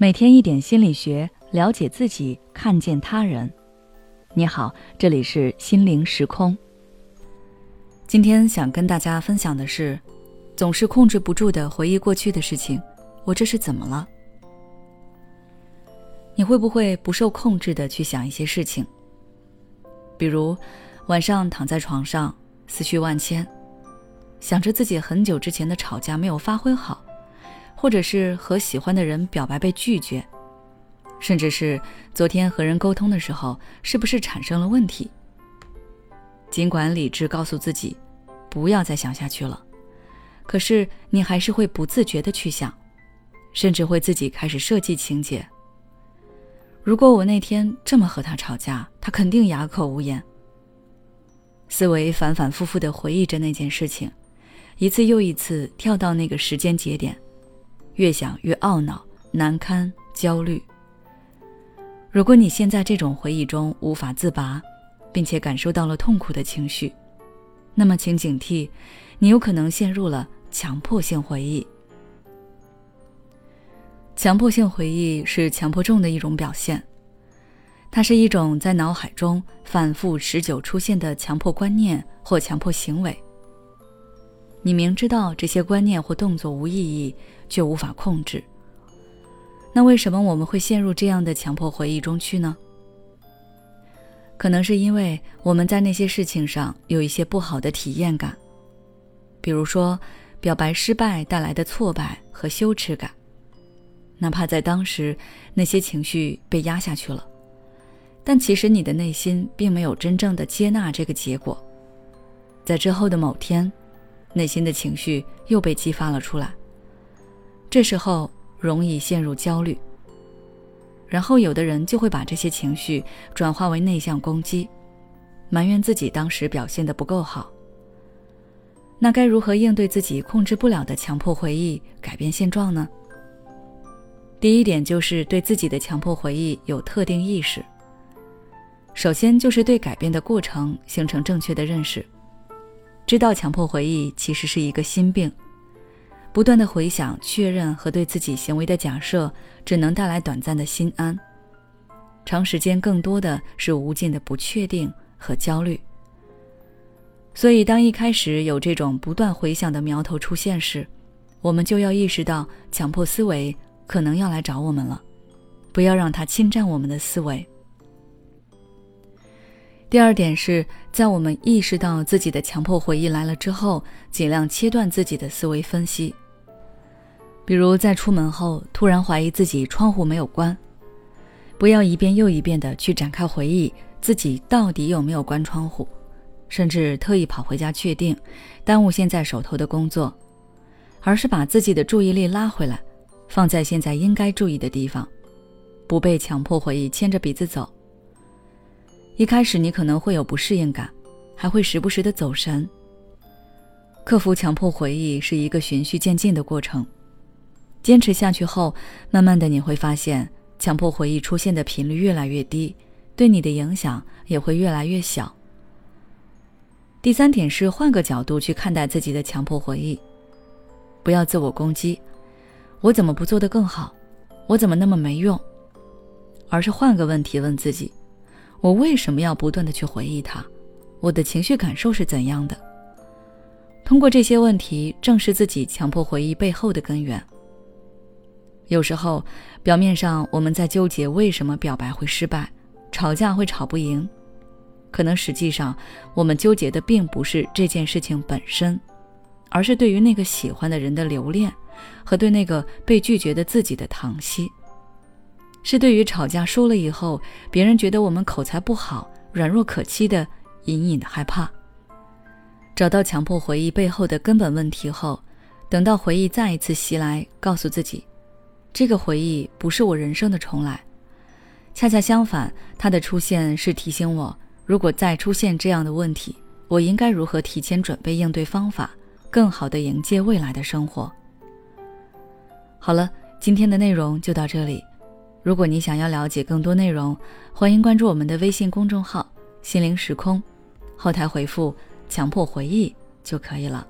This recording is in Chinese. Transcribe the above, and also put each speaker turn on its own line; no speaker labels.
每天一点心理学，了解自己，看见他人。你好，这里是心灵时空。今天想跟大家分享的是，总是控制不住的回忆过去的事情，我这是怎么了？你会不会不受控制的去想一些事情？比如晚上躺在床上，思绪万千，想着自己很久之前的吵架没有发挥好。或者是和喜欢的人表白被拒绝，甚至是昨天和人沟通的时候，是不是产生了问题？尽管理智告诉自己，不要再想下去了，可是你还是会不自觉的去想，甚至会自己开始设计情节。如果我那天这么和他吵架，他肯定哑口无言。思维反反复复的回忆着那件事情，一次又一次跳到那个时间节点。越想越懊恼、难堪、焦虑。如果你现在这种回忆中无法自拔，并且感受到了痛苦的情绪，那么请警惕，你有可能陷入了强迫性回忆。强迫性回忆是强迫症的一种表现，它是一种在脑海中反复持久出现的强迫观念或强迫行为。你明知道这些观念或动作无意义，却无法控制。那为什么我们会陷入这样的强迫回忆中去呢？可能是因为我们在那些事情上有一些不好的体验感，比如说表白失败带来的挫败和羞耻感。哪怕在当时那些情绪被压下去了，但其实你的内心并没有真正的接纳这个结果。在之后的某天。内心的情绪又被激发了出来，这时候容易陷入焦虑。然后有的人就会把这些情绪转化为内向攻击，埋怨自己当时表现的不够好。那该如何应对自己控制不了的强迫回忆，改变现状呢？第一点就是对自己的强迫回忆有特定意识。首先就是对改变的过程形成正确的认识。知道强迫回忆其实是一个心病，不断的回想、确认和对自己行为的假设，只能带来短暂的心安，长时间更多的是无尽的不确定和焦虑。所以，当一开始有这种不断回想的苗头出现时，我们就要意识到强迫思维可能要来找我们了，不要让它侵占我们的思维。第二点是在我们意识到自己的强迫回忆来了之后，尽量切断自己的思维分析。比如在出门后突然怀疑自己窗户没有关，不要一遍又一遍的去展开回忆自己到底有没有关窗户，甚至特意跑回家确定，耽误现在手头的工作，而是把自己的注意力拉回来，放在现在应该注意的地方，不被强迫回忆牵着鼻子走。一开始你可能会有不适应感，还会时不时的走神。克服强迫回忆是一个循序渐进的过程，坚持下去后，慢慢的你会发现，强迫回忆出现的频率越来越低，对你的影响也会越来越小。第三点是换个角度去看待自己的强迫回忆，不要自我攻击，我怎么不做得更好？我怎么那么没用？而是换个问题问自己。我为什么要不断的去回忆它？我的情绪感受是怎样的？通过这些问题，正视自己强迫回忆背后的根源。有时候，表面上我们在纠结为什么表白会失败，吵架会吵不赢，可能实际上我们纠结的并不是这件事情本身，而是对于那个喜欢的人的留恋，和对那个被拒绝的自己的疼惜。是对于吵架输了以后，别人觉得我们口才不好、软弱可欺的隐隐的害怕。找到强迫回忆背后的根本问题后，等到回忆再一次袭来，告诉自己，这个回忆不是我人生的重来，恰恰相反，它的出现是提醒我，如果再出现这样的问题，我应该如何提前准备应对方法，更好的迎接未来的生活。好了，今天的内容就到这里。如果你想要了解更多内容，欢迎关注我们的微信公众号“心灵时空”，后台回复“强迫回忆”就可以了。